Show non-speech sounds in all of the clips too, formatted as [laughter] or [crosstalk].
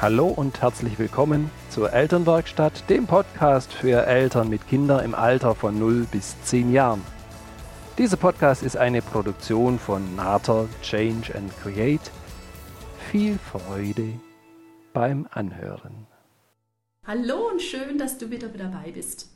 Hallo und herzlich willkommen zur Elternwerkstatt, dem Podcast für Eltern mit Kindern im Alter von 0 bis 10 Jahren. Dieser Podcast ist eine Produktion von Nater Change and Create. Viel Freude beim Anhören. Hallo und schön, dass du wieder dabei bist.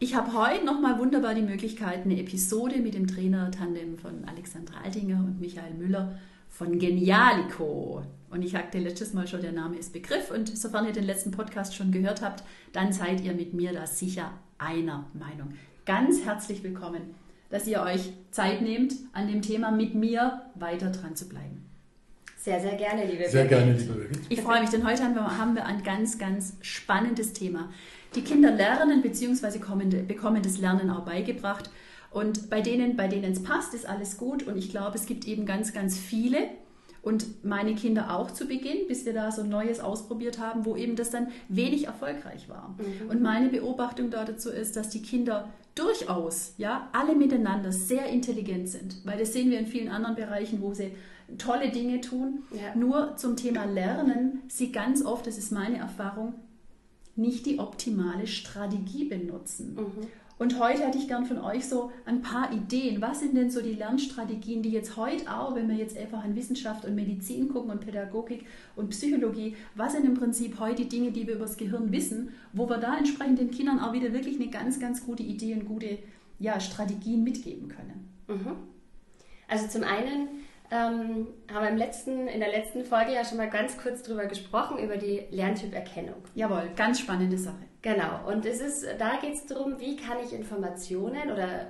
Ich habe heute nochmal wunderbar die Möglichkeit, eine Episode mit dem Trainer-Tandem von Alexandra Altinger und Michael Müller von Genialico. Und ich sagte letztes Mal schon, der Name ist Begriff. Und sofern ihr den letzten Podcast schon gehört habt, dann seid ihr mit mir da sicher einer Meinung. Ganz herzlich willkommen, dass ihr euch Zeit nehmt, an dem Thema mit mir weiter dran zu bleiben. Sehr, sehr gerne, liebe Sehr gerne, liebe Birgit. Ich freue mich, denn heute haben wir, haben wir ein ganz, ganz spannendes Thema. Die Kinder lernen bzw. bekommen das Lernen auch beigebracht. Und bei denen, bei denen es passt, ist alles gut. Und ich glaube, es gibt eben ganz, ganz viele. Und meine Kinder auch zu Beginn, bis wir da so Neues ausprobiert haben, wo eben das dann wenig erfolgreich war. Mhm. Und meine Beobachtung dazu ist, dass die Kinder durchaus, ja, alle miteinander sehr intelligent sind. Weil das sehen wir in vielen anderen Bereichen, wo sie tolle Dinge tun. Ja. Nur zum Thema Lernen, sie ganz oft, das ist meine Erfahrung, nicht die optimale Strategie benutzen. Mhm. Und heute hätte ich gern von euch so ein paar Ideen. Was sind denn so die Lernstrategien, die jetzt heute auch, wenn wir jetzt einfach an Wissenschaft und Medizin gucken und Pädagogik und Psychologie, was sind im Prinzip heute die Dinge, die wir über das Gehirn wissen, wo wir da entsprechend den Kindern auch wieder wirklich eine ganz, ganz gute Idee und gute ja, Strategien mitgeben können? Mhm. Also zum einen ähm, haben wir im letzten, in der letzten Folge ja schon mal ganz kurz drüber gesprochen, über die Lerntyperkennung. Jawohl, ganz spannende Sache. Genau, und es ist, da geht es darum, wie kann ich Informationen oder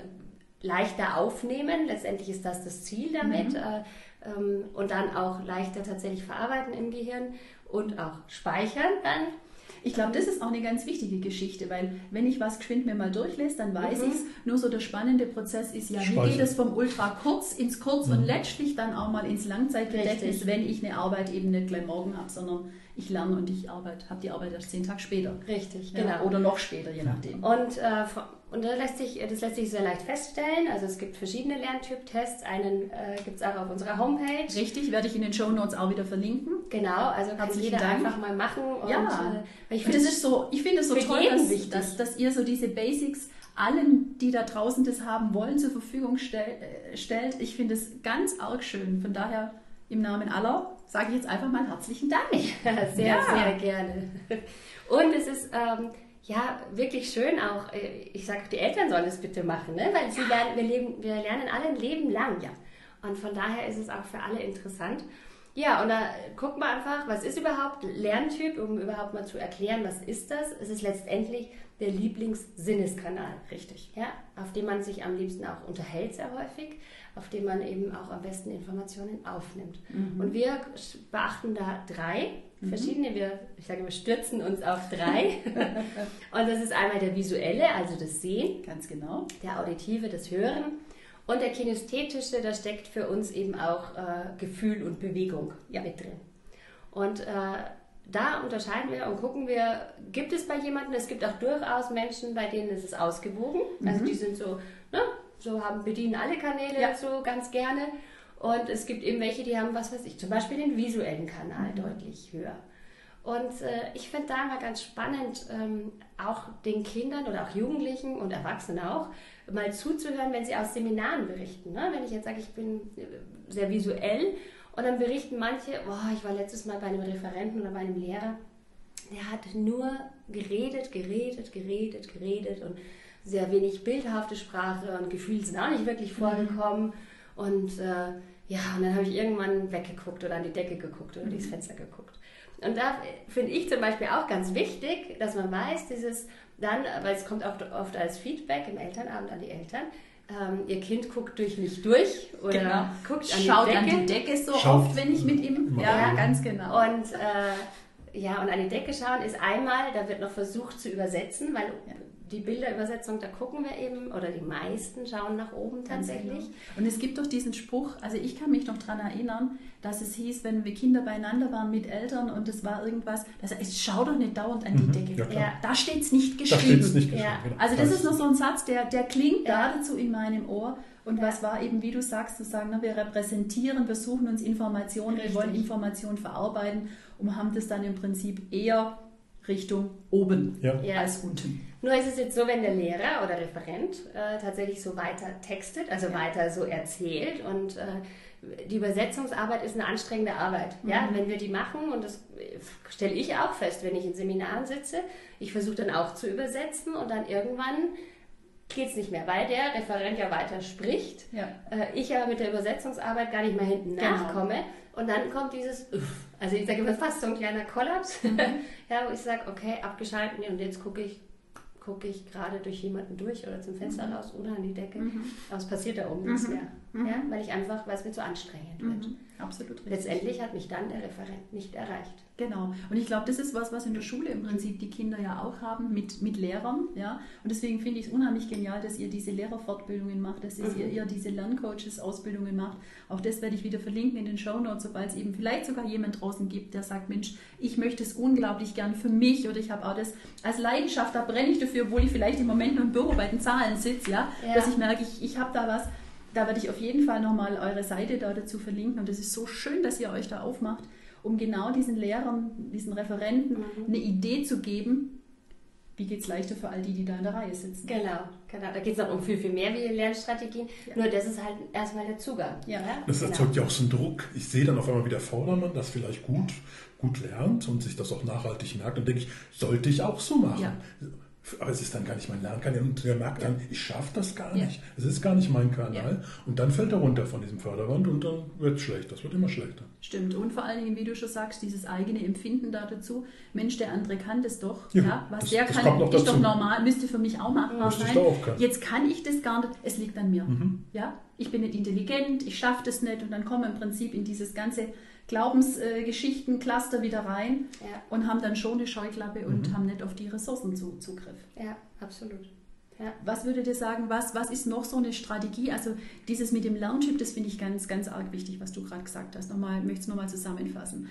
leichter aufnehmen. Letztendlich ist das das Ziel damit. Mhm. Äh, ähm, und dann auch leichter tatsächlich verarbeiten im Gehirn und auch speichern dann. Ich glaube, das ist auch eine ganz wichtige Geschichte, weil wenn ich was geschwind mir mal durchlese, dann weiß mhm. ich es. Nur so der spannende Prozess ist ja, wie geht es vom Ultra kurz ins Kurz mhm. und letztlich dann auch mal ins Langzeitgedächtnis, wenn ich eine Arbeit eben nicht gleich morgen habe, sondern ich lerne und ich arbeite, habe die Arbeit erst zehn Tage später. Richtig, ja, genau. Oder noch später, je nachdem. Und, äh, und das, lässt sich, das lässt sich sehr leicht feststellen. Also es gibt verschiedene Lerntyp-Tests. Einen äh, gibt es auch auf unserer Homepage. Richtig, werde ich in den Show Notes auch wieder verlinken. Genau, also kann Herzlichen jeder Dank. einfach mal machen. Und, ja, äh, ich finde es so, ich so toll, dass, dass, dass ihr so diese Basics allen, die da draußen das haben wollen, zur Verfügung stell, äh, stellt. Ich finde es ganz arg schön. Von daher im Namen aller sage ich jetzt einfach mal herzlichen Dank. Ja, [laughs] sehr, ja. sehr gerne. Und es ist ähm, ja wirklich schön auch, äh, ich sage, die Eltern sollen das bitte machen, ne? weil sie lernen, wir, leben, wir lernen alle ein Leben lang. Ja. Und von daher ist es auch für alle interessant. Ja, und da guckt man einfach, was ist überhaupt Lerntyp, um überhaupt mal zu erklären, was ist das? Es ist letztendlich der Lieblingssinneskanal. Richtig. Ja, auf dem man sich am liebsten auch unterhält, sehr häufig, auf dem man eben auch am besten Informationen aufnimmt. Mhm. Und wir beachten da drei mhm. verschiedene, wir, ich sage, wir stürzen uns auf drei. [laughs] und das ist einmal der visuelle, also das Sehen. Ganz genau. Der auditive, das Hören. Und der kinästhetische, da steckt für uns eben auch äh, Gefühl und Bewegung ja. mit drin. Und äh, da unterscheiden wir und gucken wir, gibt es bei jemandem, es gibt auch durchaus Menschen, bei denen ist es ausgewogen. Also mhm. Also die sind so, ne, so haben, bedienen alle Kanäle ja. so ganz gerne. Und es gibt eben welche, die haben, was weiß ich, zum Beispiel den visuellen Kanal mhm. deutlich höher. Und äh, ich finde da immer ganz spannend, ähm, auch den Kindern oder auch Jugendlichen und Erwachsenen auch, mal zuzuhören, wenn sie aus Seminaren berichten. Ne? Wenn ich jetzt sage, ich bin äh, sehr visuell und dann berichten manche, oh, ich war letztes Mal bei einem Referenten oder bei einem Lehrer, der hat nur geredet, geredet, geredet, geredet und sehr wenig bildhafte Sprache und Gefühle sind auch nicht wirklich mhm. vorgekommen. Mhm. Und äh, ja, und dann habe ich irgendwann weggeguckt oder an die Decke geguckt oder mhm. durchs Fenster geguckt. Und da finde ich zum Beispiel auch ganz wichtig, dass man weiß, dieses dann, weil es kommt oft, oft als Feedback im Elternabend an die Eltern, ähm, ihr Kind guckt durch mich durch oder genau. guckt an Schaut die Decke. an die Decke so Schaut. oft, wenn ich mit ihm. Ja, ja, ganz genau. Und äh, ja, und an die Decke schauen ist einmal, da wird noch versucht zu übersetzen, weil ja die Bilderübersetzung, da gucken wir eben, oder die meisten schauen nach oben tatsächlich. Genau. Und es gibt doch diesen Spruch, also ich kann mich noch daran erinnern, dass es hieß, wenn wir Kinder beieinander waren mit Eltern und es war irgendwas, dass er, es schau doch nicht dauernd an die mhm, Decke. Ja, ja, da steht es nicht geschrieben. Da nicht geschrieben ja. Also das, das ist noch so ein Satz, der, der klingt geradezu in meinem Ohr. Und was war eben, wie du sagst, zu sagen, wir repräsentieren, wir suchen uns Informationen, Richtig. wir wollen Informationen verarbeiten und haben das dann im Prinzip eher Richtung oben Ja. Ja. als unten. Nur ist es jetzt so, wenn der Lehrer oder Referent äh, tatsächlich so weiter textet, also Ja. weiter so erzählt und äh, die Übersetzungsarbeit ist eine anstrengende Arbeit. Ja, Mhm. wenn wir die machen und das äh, stelle ich auch fest, wenn ich in Seminaren sitze, ich versuche dann auch zu übersetzen und dann irgendwann geht es nicht mehr, weil der Referent ja weiter spricht. Ja. Äh, ich aber mit der Übersetzungsarbeit gar nicht mehr hinten Genau. nachkomme. Und dann kommt dieses, Uff. Also ich sage immer fast so ein kleiner Kollaps, Mhm. [laughs] ja, wo ich sage, okay, abgeschalten und jetzt gucke ich, gucke ich gerade durch jemanden durch oder zum Fenster raus oder an die Decke. Aber es passiert da oben nichts Mhm. Ja, weil ich einfach, weil es mir zu anstrengend wird. Mhm. Absolut richtig. Letztendlich hat mich dann der Referent nicht erreicht. Genau. Und ich glaube, das ist was, was in der Schule im Prinzip die Kinder ja auch haben mit, mit Lehrern. Ja? Und deswegen finde ich es unheimlich genial, dass ihr diese Lehrerfortbildungen macht, dass ihr, ihr diese Lerncoaches-Ausbildungen macht. Auch das werde ich wieder verlinken in den Shownotes, sobald es eben vielleicht sogar jemand draußen gibt, der sagt, Mensch, ich möchte es unglaublich gern für mich oder ich habe auch das als Leidenschaft, da brenne ich dafür, obwohl ich vielleicht im Moment nur im Büro bei den Zahlen sitze, ja? Ja. dass ich merke, ich, ich habe da was. Da werde ich auf jeden Fall nochmal eure Seite da dazu verlinken. Und es ist so schön, dass ihr euch da aufmacht, um genau diesen Lehrern, diesen Referenten eine Idee zu geben, wie geht es leichter für all die, die da in der Reihe sitzen. Genau, genau. Da geht es noch um viel, viel mehr wie Lernstrategien. Ja. Nur das ist halt erstmal der Zugang. Ja. Das Genau. erzeugt ja auch so einen Druck. Ich sehe dann auf einmal, wie der Vordermann das vielleicht gut, gut lernt und sich das auch nachhaltig merkt. Und denke ich, sollte ich auch so machen. Ja. Aber es ist dann gar nicht mein Lernkanal. Und der merkt dann, ich schaffe das gar Ja. nicht. Es ist gar nicht mein Kanal. Und dann fällt er runter von diesem Förderband und dann wird es schlecht. Das wird immer schlechter. Stimmt. Und vor allen Dingen, wie du schon sagst, dieses eigene Empfinden da dazu. Mensch, der andere kann das doch. Ja, Ja, was das- der das kann, kommt noch ist doch normal, müsste für mich auch machbar sein. Jetzt kann ich das gar nicht, es liegt an mir. Mhm. Ja? Ich bin nicht intelligent, ich schaffe das nicht und dann kommen wir im Prinzip in dieses ganze Glaubensgeschichten-Cluster wieder rein Ja, und haben dann schon eine Scheuklappe und Mhm. haben nicht auf die Ressourcen zu, Zugriff. ja, absolut. Ja. Was würdet ihr sagen, was, was ist noch so eine Strategie? Also dieses mit dem Lerntyp, das finde ich ganz, ganz arg wichtig, was du gerade gesagt hast. Nochmal, möchte es nochmal zusammenfassen.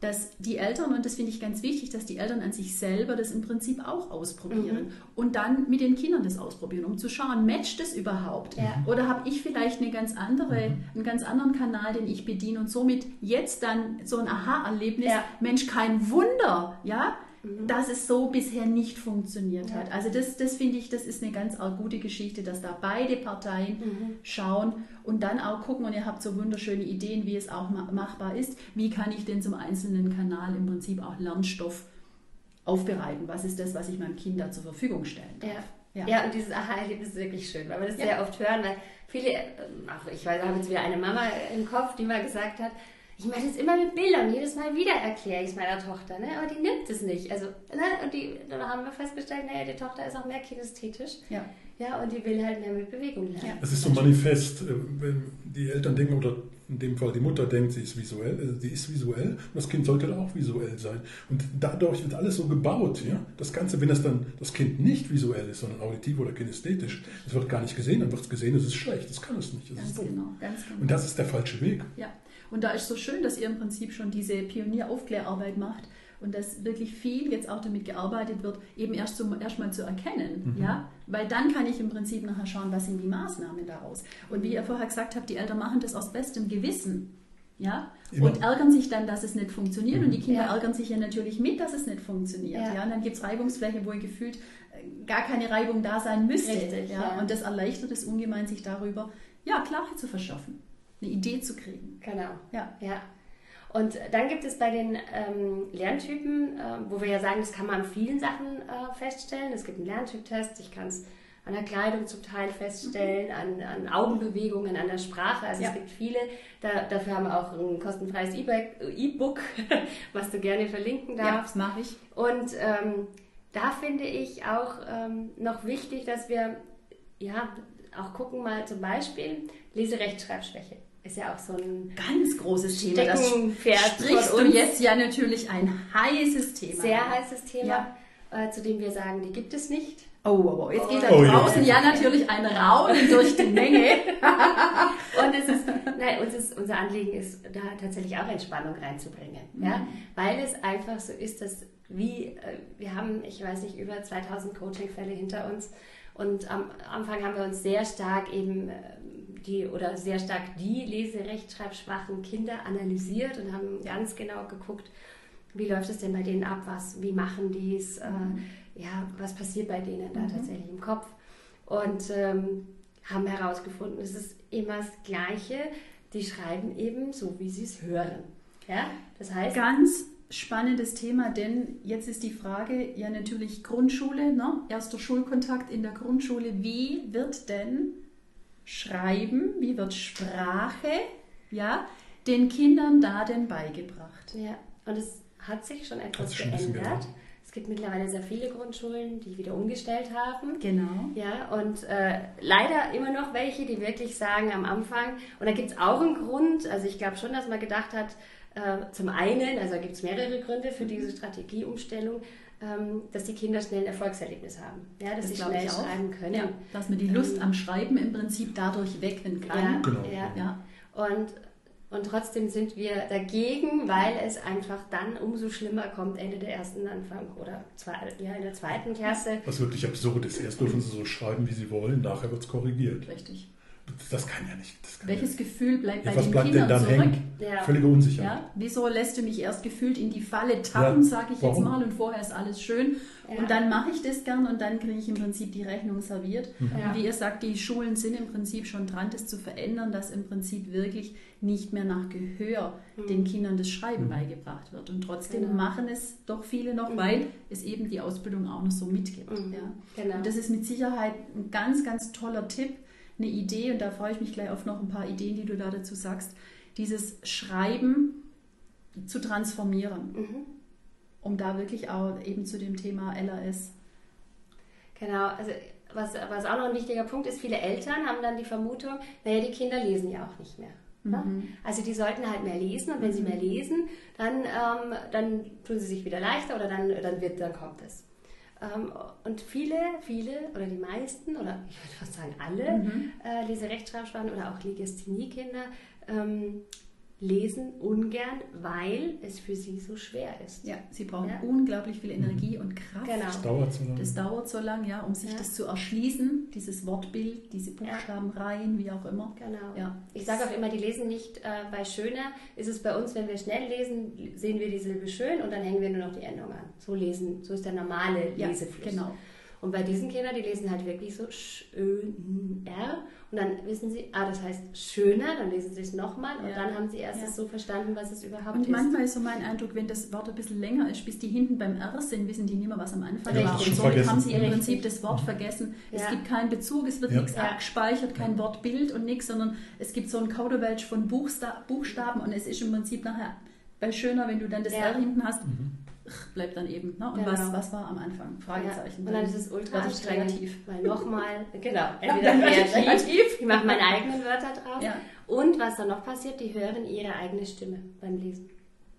Dass die Eltern, und das finde ich ganz wichtig, dass die Eltern an sich selber das im Prinzip auch ausprobieren und dann mit den Kindern das ausprobieren, um zu schauen, matcht das überhaupt? Ja. Oder habe ich vielleicht eine ganz andere, einen ganz anderen Kanal, den ich bediene und somit jetzt dann so ein Aha-Erlebnis, Ja. Mensch, kein Wunder, ja, dass es so bisher nicht funktioniert Ja. hat. Also das, das finde ich, das ist eine ganz gute Geschichte, dass da beide Parteien Mhm. schauen und dann auch gucken, und ihr habt so wunderschöne Ideen, wie es auch ma- machbar ist, wie kann ich denn zum einzelnen Kanal im Prinzip auch Lernstoff aufbereiten? Was ist das, was ich meinem Kind da zur Verfügung stellen darf? Ja. Ja. Ja. und dieses Aha-Erlebnis ist wirklich schön, weil wir das Ja. sehr oft hören, weil viele, ähm, auch ich weiß, habe jetzt wieder eine Mama im Kopf, die mal gesagt hat, ich mache das immer mit Bildern, jedes Mal wieder erkläre ich es meiner Tochter, ne? aber die nimmt es nicht. Also, ne? und die, dann haben wir festgestellt, naja, die Tochter ist auch mehr kinästhetisch. Ja. Ja, und die will halt mehr mit Bewegung lernen. Ja. Es ist so Manifest, äh, wenn die Eltern denken, oder in dem Fall die Mutter denkt, sie ist visuell, sie ist visuell und das Kind sollte dann auch visuell sein. Und dadurch wird alles so gebaut. Ja? Das Ganze, wenn das dann das Kind nicht visuell ist, sondern auditiv oder kinästhetisch, es wird gar nicht gesehen, dann wird es gesehen, es ist schlecht, das kann es nicht. Das Ganz genau, ganz genau. Und das ist der falsche Weg. Ja, und da ist so schön, dass ihr im Prinzip schon diese Pionieraufklärarbeit macht und dass wirklich viel jetzt auch damit gearbeitet wird, eben erst zum, erstmal zu erkennen. Ja? Weil dann kann ich im Prinzip nachher schauen, was sind die Maßnahmen daraus. Und wie ihr vorher gesagt habt, die Eltern machen das aus bestem Gewissen. Ja? Immer. Und ärgern sich dann, dass es nicht funktioniert. Und die Kinder Ja. ärgern sich ja natürlich mit, dass es nicht funktioniert. Ja. Ja? Und dann gibt es Reibungsflächen, wo ihr gefühlt äh, gar keine Reibung da sein müsste. Richtig, ja? ja. Und das erleichtert es ungemein, sich darüber ja, Klarheit zu verschaffen, eine Idee zu kriegen. Genau. Ja. Ja. Und dann gibt es bei den ähm, Lerntypen, äh, wo wir ja sagen, das kann man an vielen Sachen äh, feststellen. Es gibt einen Lerntyptest, ich kann es an der Kleidung zum Teil feststellen, an, an Augenbewegungen, an der Sprache. Also Ja. es gibt viele. Da, dafür haben wir auch ein kostenfreies E-Book- [laughs] was du gerne verlinken Ja, darfst. das mache ich. Und ähm, da finde ich auch ähm, noch wichtig, dass wir ja auch gucken mal zum Beispiel Leserechtschreibschwäche. Ist ja auch so ein Ganz großes Thema. Das sprichst du jetzt ja natürlich ein heißes Thema. Sehr heißes Thema, Ja. äh, zu dem wir sagen, die gibt es nicht. Oh, oh, oh. jetzt geht da Oh, ja. draußen ja natürlich ein Raunen durch die Menge. [laughs] Und es ist, nein, uns ist, unser Anliegen ist, da tatsächlich auch Entspannung reinzubringen. Ja? Weil es einfach so ist, dass wie, äh, wir haben, ich weiß nicht, über 2000 Coaching-Fälle hinter uns. Und am Anfang haben wir uns sehr stark eben äh, die oder sehr stark die Leserechtschreibschwachen Kinder analysiert und haben ganz genau geguckt, wie läuft es denn bei denen ab, was, wie machen die es, äh, ja, was passiert bei denen da Mhm. tatsächlich im Kopf. Und ähm, haben herausgefunden, es ist immer das Gleiche, die schreiben eben so, wie sie es hören. Ja? Das heißt, Ganz spannendes Thema, denn jetzt ist die Frage ja natürlich Grundschule, ne? erster Schulkontakt in der Grundschule. Wie wird denn Schreiben, wie wird Sprache, ja, den Kindern da denn beigebracht? Ja, und es hat sich schon etwas geändert. geändert. Es gibt mittlerweile sehr viele Grundschulen, die wieder umgestellt haben. Genau. Ja, und äh, leider immer noch welche, die wirklich sagen am Anfang, und da gibt es auch einen Grund, also ich glaube schon, dass man gedacht hat, äh, zum einen, also gibt es mehrere Gründe für diese Strategieumstellung, dass die Kinder schnell ein Erfolgserlebnis haben, ja, dass Das sie schnell schreiben können. Ja, dass man die Lust am Schreiben im Prinzip dadurch wecken Ja, kann. Genau. ja. Ja. Und, und trotzdem sind wir dagegen, weil es einfach dann umso schlimmer kommt, Ende der ersten Anfang oder zwei, ja, in der zweiten Klasse. Was wirklich absurd ist. Erst dürfen sie so schreiben, wie sie wollen, nachher wird es korrigiert. Richtig. Das kann ja nicht. Das kann Welches Gefühl bleibt ja. bei Was den bleibt Kindern denn dann zurück? Ja. Völlige Unsicherheit. Ja, wieso lässt du mich erst gefühlt in die Falle tappen, Ja, sage ich warum? jetzt mal, und vorher ist alles schön. Ja. Und dann mache ich das gern und dann kriege ich im Prinzip die Rechnung serviert. Ja. Und wie ihr sagt, die Schulen sind im Prinzip schon dran, das zu verändern, dass im Prinzip wirklich nicht mehr nach Gehör den Kindern das Schreiben beigebracht wird. Und trotzdem Genau. machen es doch viele noch, Mhm. weil es eben die Ausbildung auch noch so mitgibt. Mhm. Ja. Genau. Und das ist mit Sicherheit ein ganz, ganz toller Tipp, eine Idee, und da freue ich mich gleich auf noch ein paar Ideen, die du da dazu sagst, dieses Schreiben zu transformieren, Mhm. um da wirklich auch eben zu dem Thema LRS. Genau, also was, was auch noch ein wichtiger Punkt ist, viele Eltern haben dann die Vermutung, naja, die Kinder lesen ja auch nicht mehr. Ne? Also die sollten halt mehr lesen und wenn sie mehr lesen, dann, ähm, dann tun sie sich wieder leichter oder dann, dann, wird, dann kommt es. Ähm, und viele, viele oder die meisten oder ich würde fast sagen alle äh, Leserechtschreibschwachen oder auch Legasthenie-Kinder ähm, lesen ungern, weil es für sie so schwer ist. Ja, sie brauchen Ja. unglaublich viel Energie und Kraft. Genau. Das dauert so lange. Das dauert so lang, ja, um sich Ja. das zu erschließen, dieses Wortbild, diese Buchstabenreihen, wie auch immer. Genau. Ja. Ich sage auch immer, die lesen nicht äh, bei schöner. Ist es bei uns, wenn wir schnell lesen, sehen wir die Silbe schön und dann hängen wir nur noch die Endung an. So lesen, so ist der normale Ja, Lesefluss. genau. Und bei diesen Kindern, die lesen halt wirklich so schöner und dann wissen sie, ah, das heißt schöner, dann lesen sie es nochmal und Ja. dann haben sie erst Ja. so verstanden, was es überhaupt Und ist. manchmal ist so mein Eindruck, wenn das Wort ein bisschen länger ist, bis die hinten beim R sind, wissen die nicht mehr, was am Anfang Ja, war. Und somit vergessen. haben sie im Richtig. Prinzip das Wort vergessen. Es gibt keinen Bezug, es wird Ja. nichts Ja. abgespeichert, kein Wortbild und nichts, sondern es gibt so ein Kauderwelsch von Buchsta Buchstaben und es ist im Prinzip nachher bei schöner, wenn du dann das Ja. R hinten hast, bleibt dann eben. Ne? Und Genau. was, was war am Anfang? Fragezeichen. Ja. Und dann ist es ultra kreativ. Weil nochmal, [laughs] genau, entweder kreativ, kreativ. ich mache meine [laughs] eigenen Wörter drauf. Ja. Und was dann noch passiert, die hören ihre eigene Stimme beim Lesen.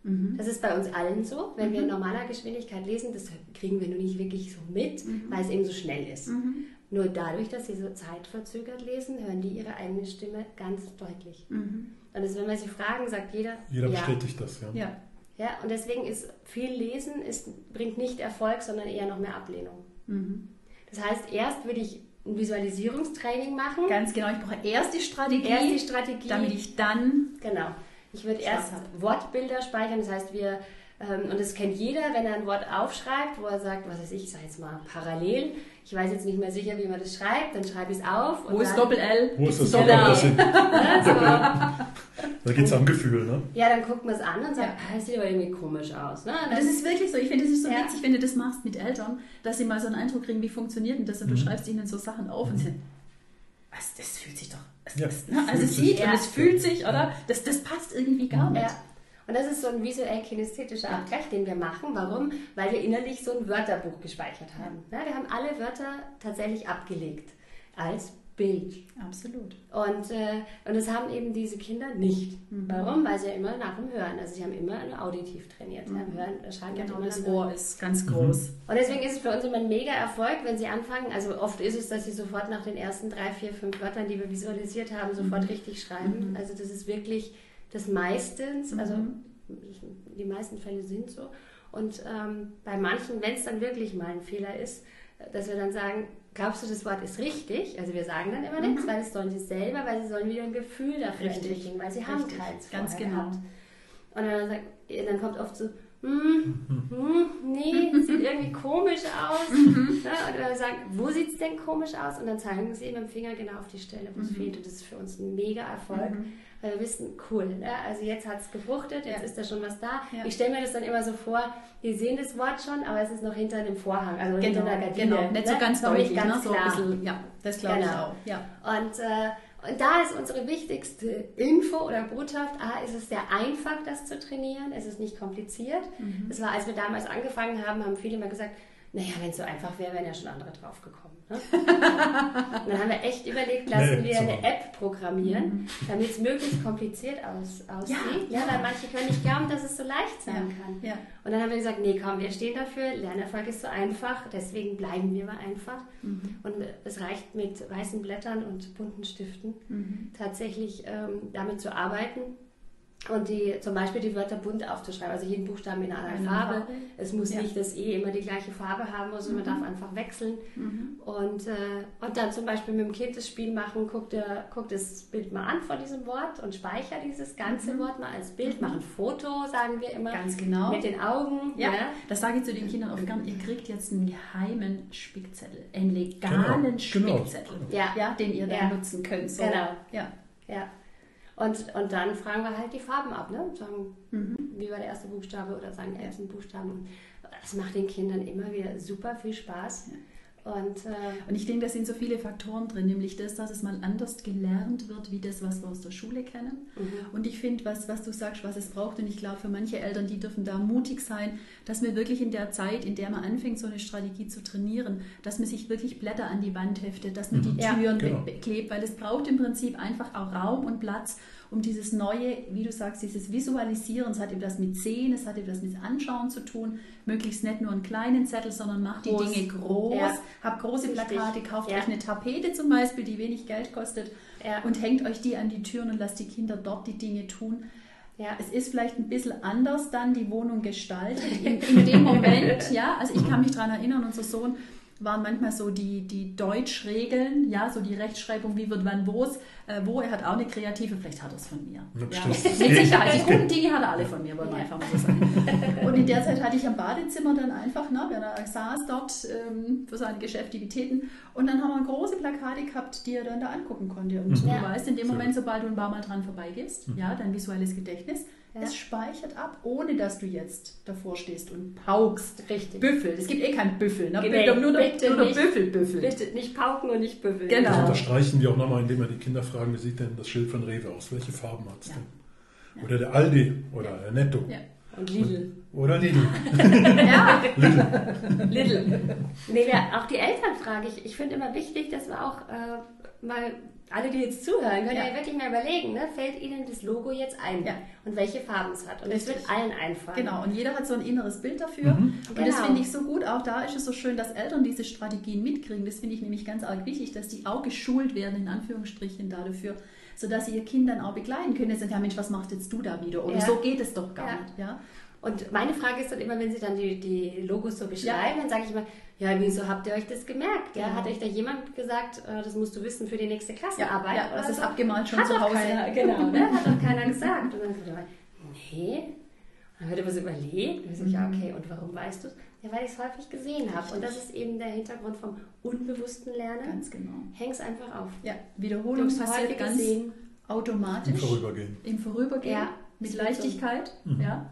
Mhm. Das ist bei uns allen so. Wenn wir in normaler Geschwindigkeit lesen, das kriegen wir nur nicht wirklich so mit, weil es eben so schnell ist. Mhm. Nur dadurch, dass sie so zeitverzögert lesen, hören die ihre eigene Stimme ganz deutlich. Mhm. Und das, wenn wir sie fragen, sagt jeder, Jeder ja. bestätigt das, ja. Ja. Ja. Und deswegen ist viel Lesen ist, bringt nicht Erfolg, sondern eher noch mehr Ablehnung. Mhm. Das heißt, erst würde ich ein Visualisierungstraining machen. Ganz genau, ich brauche erst die Strategie, Erst die Strategie. damit ich dann Genau. Ich würde erst. Wortbilder speichern. Das heißt, wir, und das kennt jeder, wenn er ein Wort aufschreibt, wo er sagt, was weiß ich, ich sage jetzt mal parallel. Ich weiß jetzt nicht mehr sicher, wie man das schreibt, dann schreibe ich es auf. Wo ist Doppel-L? Wo ist das Genau. Doppel? Das [laughs] sind- Ja, so, Da geht es am Gefühl, ne? ja, dann guckt man es an und sagt, Ja. ah, das sieht aber irgendwie komisch aus. Ne? Das ist wirklich so. Ich finde, das ist so Ja. witzig, wenn du das machst mit Eltern, dass sie mal so einen Eindruck kriegen, wie funktioniert denn das und du Mhm. schreibst ihnen so Sachen auf und sind, was, das fühlt sich doch, das, Ja, das, ne? also es sieht Ja. und es fühlt sich, oder? Das, das passt irgendwie gar nicht. Und das ist so ein visuell-kinesthetischer Abgleich, den wir machen. Warum? Weil wir innerlich so ein Wörterbuch gespeichert haben. Ja, wir haben alle Wörter tatsächlich abgelegt als Bild. Absolut. Und, äh, und das haben eben diese Kinder nicht. Warum? Weil sie ja immer nach dem Hören, also sie haben immer nur auditiv trainiert. Ja, Hören, schreiben Genau, immer das. Ohr ist ganz groß. Und deswegen ist es für uns immer ein mega Erfolg, wenn sie anfangen. Also oft ist es, dass sie sofort nach den ersten drei, vier, fünf Wörtern, die wir visualisiert haben, sofort richtig schreiben. Also das ist wirklich das meistens, also die meisten Fälle sind so. Und ähm, bei manchen, wenn es dann wirklich mal ein Fehler ist, dass wir dann sagen, glaubst du, das Wort ist richtig? Also wir sagen dann immer nichts, weil das sollen sie selber, weil sie sollen wieder ein Gefühl dafür Richtig. entwickeln, weil sie haben Richtig. keins Ganz genau. gehabt. Und dann, sagt, dann kommt oft so, hm, hm, nee, sieht irgendwie komisch aus. Ne? Oder wir sagen, wo sieht es denn komisch aus? Und dann zeigen sie mit dem Finger genau auf die Stelle, wo es fehlt. Und das ist für uns ein mega Erfolg. Weil wir wissen, cool, ne? also jetzt hat es gefruchtet, jetzt Ja. ist da schon was da. Ja. Ich stelle mir das dann immer so vor, die sehen das Wort schon, aber es ist noch hinter einem Vorhang, also hinter Genau, einer Gardine. genau. Nicht so ne? ganz noch deutlich, ganz ne? so ein klar. bisschen, ja, das glaube ich Genau. auch. Ja. Und, äh, und da ist unsere wichtigste Info oder Botschaft, A, ist es sehr einfach, das zu trainieren, es ist nicht kompliziert. Mhm. Das war, als wir damals angefangen haben, haben viele immer gesagt, naja, wenn es so einfach wäre, wären ja schon andere drauf gekommen. Ne? und [laughs] dann haben wir echt überlegt, lassen Nee, wir so. eine App programmieren, damit es möglichst kompliziert aus, aussieht. Mhm. Ja, Ja, ja. weil manche können nicht glauben, dass es so leicht sein Ja, kann. ja. Und dann haben wir gesagt, nee, komm, wir stehen dafür, Lernerfolg ist so einfach, deswegen bleiben wir mal einfach. Mhm. Und es reicht mit weißen Blättern und bunten Stiften Mhm. tatsächlich ähm, damit zu arbeiten und die, zum Beispiel die Wörter bunt aufzuschreiben, also jeden Buchstaben in einer Eine Farbe. Farbe. Es muss Ja. nicht das E immer die gleiche Farbe haben, sondern man darf einfach wechseln. Mhm. Und, äh, und dann zum Beispiel mit dem Kind das Spiel machen, guck, dir, guck das Bild mal an von diesem Wort und speicher dieses ganze Wort mal als Bild, mach ein Foto, sagen wir immer. Mhm. Ganz genau. Mit den Augen. Ja, ne? das sage ich zu den Kindern oft gern. Ihr kriegt jetzt einen geheimen Spickzettel, einen legalen Genau, Spickzettel, Ja. ja, den ihr dann Ja. nutzen könnt. So. Genau. Ja. Ja. Und, und dann fragen wir halt die Farben ab, ne? Sagen, Mhm. wie war der erste Buchstabe oder sagen ersten Buchstaben. Und das macht den Kindern immer wieder super viel Spaß. Und äh, Und ich denke, da sind so viele Faktoren drin, nämlich das, dass es mal anders gelernt wird, wie das, was wir aus der Schule kennen. Und ich finde, was, was du sagst, was es braucht, und ich glaube, für manche Eltern, die dürfen da mutig sein, dass man wirklich in der Zeit, in der man anfängt, so eine Strategie zu trainieren, dass man sich wirklich Blätter an die Wand heftet, dass man die Ja, Türen genau. beklebt, weil es braucht im Prinzip einfach auch Raum und Platz, um dieses neue, wie du sagst, dieses Visualisieren, es hat etwas mit Sehen, es hat etwas mit Anschauen zu tun, möglichst nicht nur einen kleinen Zettel, sondern macht die. Dinge groß, Ja. habt große Richtig. Plakate, kauft Ja. euch eine Tapete zum Beispiel, die wenig Geld kostet Ja. und hängt euch die an die Türen und lasst die Kinder dort die Dinge tun. ja, Es ist vielleicht ein bisschen anders dann die Wohnung gestaltet [laughs] in, in dem Moment, ja. Also ich kann mich daran erinnern, unser Sohn waren manchmal so die, die Deutschregeln, ja, so die Rechtschreibung, wie wird wann wo's, äh, wo. Er hat auch eine kreative, vielleicht hat er es von mir. Ja, Ja, mit Sicherheit. Die [laughs] guten Dinge hat er alle von mir, wollen wir Ja. einfach mal so sagen. Und in der Zeit hatte ich am Badezimmer dann einfach, ne, wenn er saß dort ähm, für seine Geschäftivitäten und dann haben wir große Plakate gehabt, die er dann da angucken konnte. Und Ja. du weißt, in dem Moment, sobald du ein paar Mal dran vorbeigehst, ja, dein visuelles Gedächtnis, Ja. es speichert ab, ohne dass du jetzt davor stehst und paukst. richtig. Büffel, es gibt eh keinen Büffel, ne? Nee, nur der, bitte nur nicht. Büffel büffelt. Bitte nicht pauken und nicht büffeln. Genau. Das unterstreichen wir auch nochmal, indem wir die Kinder fragen, wie sieht denn das Schild von Rewe aus? Welche Farben hat es Ja. denn? Oder der Aldi oder der Netto Ja. Und Lidl. oder Lidl. [laughs] Ja, Lidl. Nee, wir, auch die Eltern frage ich. Ich finde immer wichtig, dass wir auch äh, mal, alle, die jetzt zuhören, können ja, Ja. wirklich mal überlegen, ne? fällt ihnen das Logo jetzt ein Ja. und welche Farben es hat. Und es wird allen einfallen. Genau, und jeder hat so ein inneres Bild dafür. Und das Genau. finde ich so gut. Auch da ist es so schön, dass Eltern diese Strategien mitkriegen. Das finde ich nämlich ganz arg wichtig, dass die auch geschult werden, in Anführungsstrichen, da dafür, sodass sie ihr Kind dann auch begleiten können. Jetzt sagen, ja Mensch, was machst jetzt du da wieder? Oder Ja. so geht es doch gar Ja. nicht. Ja? Und meine Frage ist dann immer, wenn Sie dann die, die Logos so beschreiben, dann sage ich immer, ja, wieso habt ihr euch das gemerkt? Ja, Genau. hat euch da jemand gesagt, äh, das musst du wissen für die nächste Ja, Klassenarbeit? ja, oder das ist so? abgemalt schon hat zu doch Hause. Keiner, genau, ne? hat doch keiner gesagt. Und dann sagt er, nee. Dann wird er was überlegt. Und ich sage, ja, Mhm. okay, und warum weißt du es? Ja, weil ich es häufig gesehen habe. Und das ist eben der Hintergrund vom unbewussten Lernen. Ganz genau. Häng es einfach auf. Ja, Du Wiederholung hast passiert häufig ganz gesehen. Im automatisch. Vorübergehen. Im Vorübergehen. Ja, mit wird so. Leichtigkeit. Mhm. Ja.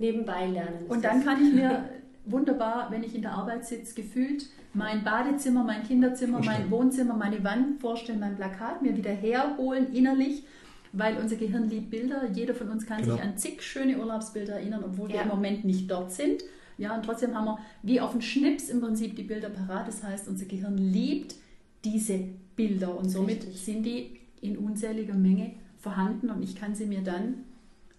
Nebenbei lernen. Und dann kann ich mir [laughs] wunderbar, wenn ich in der Arbeit sitze, gefühlt mein Badezimmer, mein Kinderzimmer, mein. Wohnzimmer, meine Wand vorstellen, mein Plakat mir wieder herholen innerlich, weil unser Gehirn liebt Bilder. Jeder von uns kann Genau. sich an zig schöne Urlaubsbilder erinnern, obwohl wir Ja. im Moment nicht dort sind. Ja, und trotzdem haben wir wie auf einen Schnips im Prinzip die Bilder parat. Das heißt, unser Gehirn liebt diese Bilder und somit Richtig. sind die in unzähliger Menge vorhanden und ich kann sie mir dann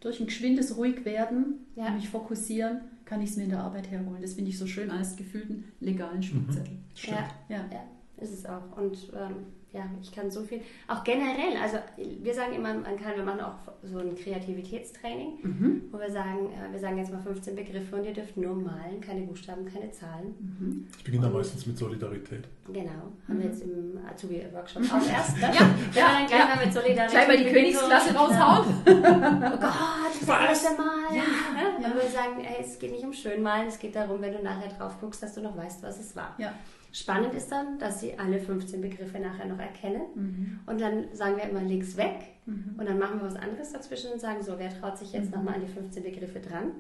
durch ein geschwindes Ruhigwerden, Ja. mich fokussieren, kann ich es mir in der Arbeit herholen. Das finde ich so schön als gefühlten legalen Spickzettel. Stimmt. Ja, Ja. ja, ist es auch. Und ähm, ja, ich kann so viel, auch generell, also wir sagen immer, man kann, wir machen auch so ein Kreativitätstraining, mhm. wo wir sagen, äh, wir sagen jetzt mal 15 Begriffe und ihr dürft nur malen, keine Buchstaben, keine Zahlen. Mhm. Ich beginne da meistens mit Solidarität. Genau, haben wir jetzt im Azubi-Workshop auch erst. Ne? [laughs] ja, ja, dann gleich ja. mal mit Solidarität. Gleich mal die Königsklasse raushauen. oh Gott, das erste Mal. Ja. Ne? Und wir sagen, ey, es geht nicht um Schönmalen, es geht darum, wenn du nachher drauf guckst, dass du noch weißt, was es war. Ja. Spannend ist dann, dass sie alle 15 Begriffe nachher noch erkennen. Mhm. Und dann sagen wir immer, leg's weg. Mhm. Und dann machen wir was anderes dazwischen und sagen, so, wer traut sich jetzt mhm. nochmal an die 15 Begriffe dran?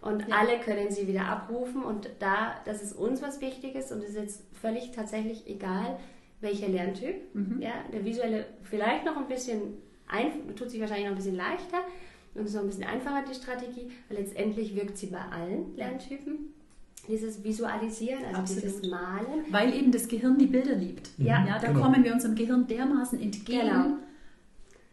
Und ja. alle können sie wieder abrufen. Und da, das ist uns was Wichtiges und es ist jetzt völlig tatsächlich egal, welcher Lerntyp. Mhm. Ja, der visuelle vielleicht noch ein bisschen, ein, tut sich wahrscheinlich noch ein bisschen leichter und ist noch ein bisschen einfacher die Strategie, weil letztendlich wirkt sie bei allen Lerntypen dieses Visualisieren, also Absolut. dieses Malen. Weil eben das Gehirn die Bilder liebt. Ja, ja da genau. kommen wir unserem Gehirn dermaßen entgegen. Genau.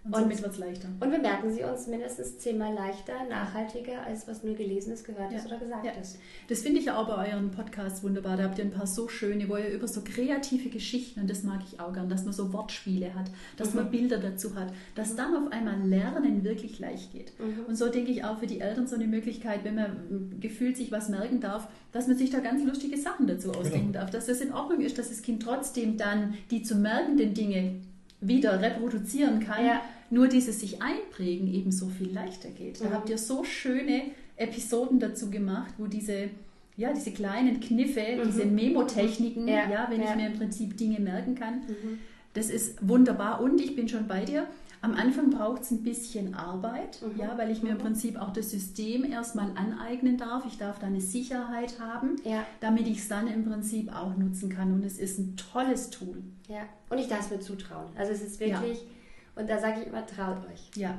Und, somit wird es leichter. Und wir merken sie uns mindestens zehnmal leichter, nachhaltiger, als was nur Gelesenes, Gehörtes ja. oder gesagt ja. ist. Das finde ich ja auch bei euren Podcasts wunderbar. Da habt ihr ein paar so schöne, wo ihr über so kreative Geschichten, und das mag ich auch gern, dass man so Wortspiele hat, dass mhm. man Bilder dazu hat, dass mhm. dann auf einmal Lernen wirklich leicht geht. Mhm. Und so denke ich auch für die Eltern so eine Möglichkeit, wenn man gefühlt sich was merken darf, dass man sich da ganz lustige Sachen dazu genau. ausdenken genau. darf, dass das in Ordnung ist, dass das Kind trotzdem dann die zu merkenden Dinge wieder reproduzieren kann. Ja nur dieses sich einprägen eben so viel leichter geht. Da mhm. habt ihr so schöne Episoden dazu gemacht, wo diese, ja, diese kleinen Kniffe, mhm. diese Memotechniken, ja, ja wenn ja. ich mir im Prinzip Dinge merken kann, mhm. das ist wunderbar und ich bin schon bei dir. Am Anfang braucht es ein bisschen Arbeit, mhm. ja, weil ich mir im. Prinzip auch das System erstmal aneignen darf. Ich darf da eine Sicherheit haben, ja. damit ich es dann im Prinzip auch nutzen kann. Und es ist ein tolles Tool. Ja, und ich darf es mir zutrauen. Also es ist wirklich, ja. Und da sage ich immer, traut euch. Ja.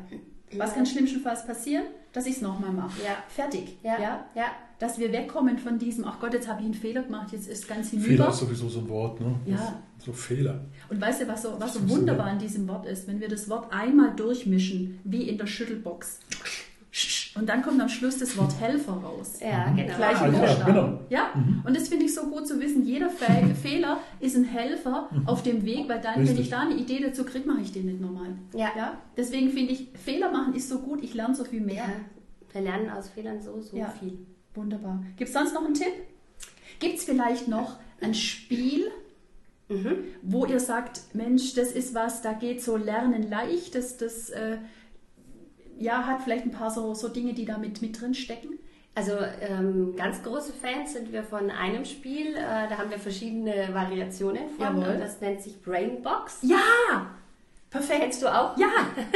Was kann schlimmstenfalls passieren? Dass ich es nochmal mache. Ja. Fertig. Ja. ja. ja. Dass wir wegkommen von diesem, ach Gott, jetzt habe ich einen Fehler gemacht, jetzt ist ganz hinüber. Fehler ist sowieso so ein Wort, ne? Ja. So Fehler. Und weißt du, was so, was so wunderbar an diesem Wort ist? Wenn wir das Wort einmal durchmischen, wie in der Schüttelbox. [laughs] Und dann kommt am Schluss das Wort Helfer raus. Ja, mhm. genau. Gleiche ah, ja, genau. ja? Mhm. und das finde ich so gut zu wissen. Jeder Fe [laughs] Fehler ist ein Helfer mhm. auf dem Weg, weil dann, Richtig. wenn ich da eine Idee dazu kriege, mache ich den nicht nochmal. Ja. ja. Deswegen finde ich, Fehler machen ist so gut, ich lerne so viel mehr. Ja. Wir lernen aus Fehlern so, so ja. viel. Wunderbar. Gibt es sonst noch einen Tipp? Gibt es vielleicht noch ein Spiel, mhm. wo ihr sagt, Mensch, das ist was, da geht so Lernen leicht, das, das äh, ja, hat vielleicht ein paar so, so Dinge, die da mit, mit drin stecken? Also ähm, ganz große Fans sind wir von einem Spiel. Äh, da haben wir verschiedene Variationen von. Jawohl. Das nennt sich Brainbox. Ja! Perfekt. Kennst du auch? Ja.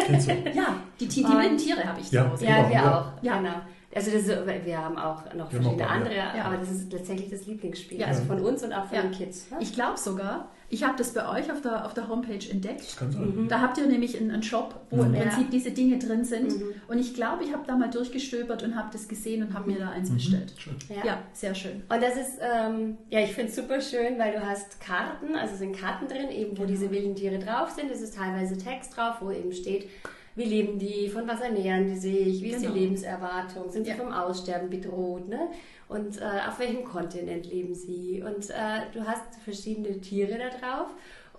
[laughs] ja. Die, die, die wilden Tiere habe ich ja, zu Hause. Ja, wir ja. auch. Ja. Genau. Also das, wir haben auch noch wir verschiedene andere, ja. aber das ist letztendlich das Lieblingsspiel. Ja. Also von uns und auch von den Kids. Ne? Ich glaube sogar, ich habe das bei euch auf der, auf der Homepage entdeckt. Das kann sein. Mhm. Da habt ihr nämlich einen, einen Shop, wo mhm. im Prinzip diese Dinge drin sind. Mhm. Und ich glaube, ich habe da mal durchgestöbert und habe das gesehen und habe mir da eins mhm. bestellt. Ja. ja. sehr schön. Und das ist, ähm, ja, ich finde es super schön, weil du hast Karten, also sind Karten drin, eben wo genau. diese wilden Tiere drauf sind. Es ist teilweise Text drauf, wo eben steht, wie leben die, von was ernähren die sich, wie ist genau. die Lebenserwartung, sind sie ja. vom Aussterben bedroht, ne? und äh, auf welchem Kontinent leben sie. Und äh, du hast verschiedene Tiere da drauf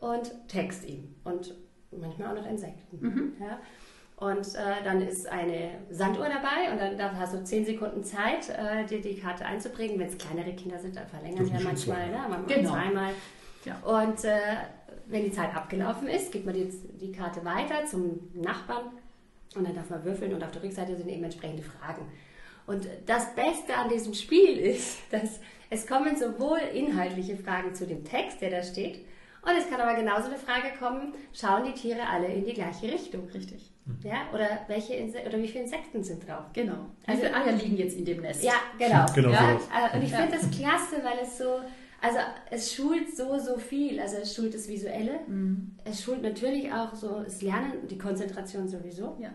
und Text eben und manchmal auch noch Insekten. Mhm. Ja? Und äh, dann ist eine Sanduhr dabei und dann da hast du zehn Sekunden Zeit, äh, dir die Karte einzubringen. Wenn es kleinere Kinder sind, dann verlängern sie ja manchmal, ne? manchmal genau. zweimal. Ja. Und äh, wenn die Zeit abgelaufen ist, gibt man die, die Karte weiter zum Nachbarn und dann darf man würfeln und auf der Rückseite sind eben entsprechende Fragen. Und das Beste an diesem Spiel ist, dass es kommen sowohl inhaltliche Fragen zu dem Text, der da steht, und es kann aber genauso eine Frage kommen, schauen die Tiere alle in die gleiche Richtung? Richtig. Ja, oder, welche oder wie viele Insekten sind drauf? Genau. Also, wie viele Eier liegen jetzt in dem Nest? Ja, genau. genau ja, äh, und ich finde das klasse, weil es so, also es schult so, so viel. Also es schult das Visuelle. Mhm. Es schult natürlich auch so das Lernen, die Konzentration sowieso. Ja.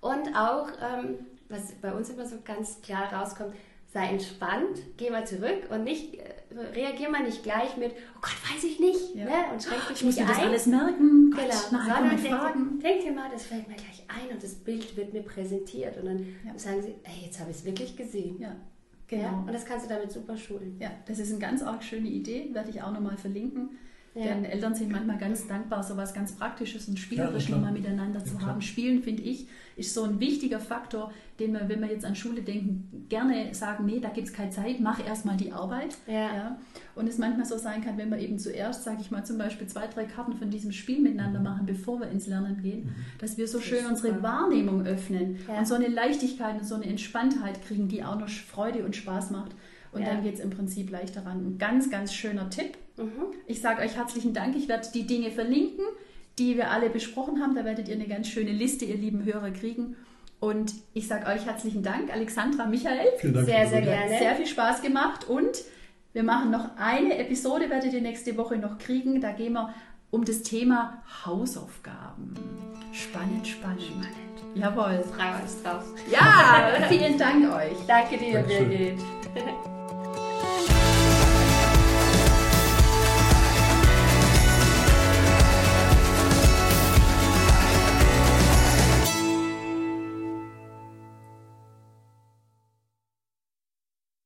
Und auch, ähm, was bei uns immer so ganz klar rauskommt, sei entspannt, geh mal zurück und nicht, äh, reagier mal nicht gleich mit, oh Gott, weiß ich nicht, ja. ne? und schränk dich ich muss nicht mir das alles merken, Gott, genau. sondern denk, denk, dir mal, das fällt mir gleich ein und das Bild wird mir präsentiert und dann ja. sagen sie, ey, jetzt habe ich es wirklich gesehen. Ja. Genau. Ja? Und das kannst du damit super schulen. Ja, das ist eine ganz arg schöne Idee, werde ich auch nochmal verlinken. Ja. Denn Eltern sind manchmal ganz dankbar, so was ganz Praktisches und Spielerisch klar. nochmal miteinander zu Ja, klar. haben. Spielen, finde ich, ist so ein wichtiger Faktor, den wir, wenn wir jetzt an Schule denken, gerne sagen, nee, da gibt es keine Zeit, mach erstmal die Arbeit. Ja. Und es manchmal so sein kann, wenn wir eben zuerst, sage ich mal, zum Beispiel zwei, drei Karten von diesem Spiel miteinander machen, bevor wir ins Lernen gehen, dass wir so Das schön unsere. Wahrnehmung öffnen Ja. und so eine Leichtigkeit und so eine Entspanntheit kriegen, die auch noch Freude und Spaß macht. Und Ja. dann geht es im Prinzip leichter ran. Ein ganz, ganz schöner Tipp. Mhm. Ich sage euch herzlichen Dank. Ich werde die Dinge verlinken, die wir alle besprochen haben. Da werdet ihr eine ganz schöne Liste, ihr lieben Hörer, kriegen. Und ich sage euch herzlichen Dank, Alexandra, Michael. Vielen Dank. Sehr, sehr gerne. Sehr viel Spaß gemacht und wir machen noch eine Episode, werdet ihr nächste Woche noch kriegen. Da gehen wir um das Thema Hausaufgaben. Spannend, spannend. Spannend. Jawohl. Frau ist drauf. Ja, vielen Dank euch. Danke dir, Dankeschön. Birgit. [laughs] Bye.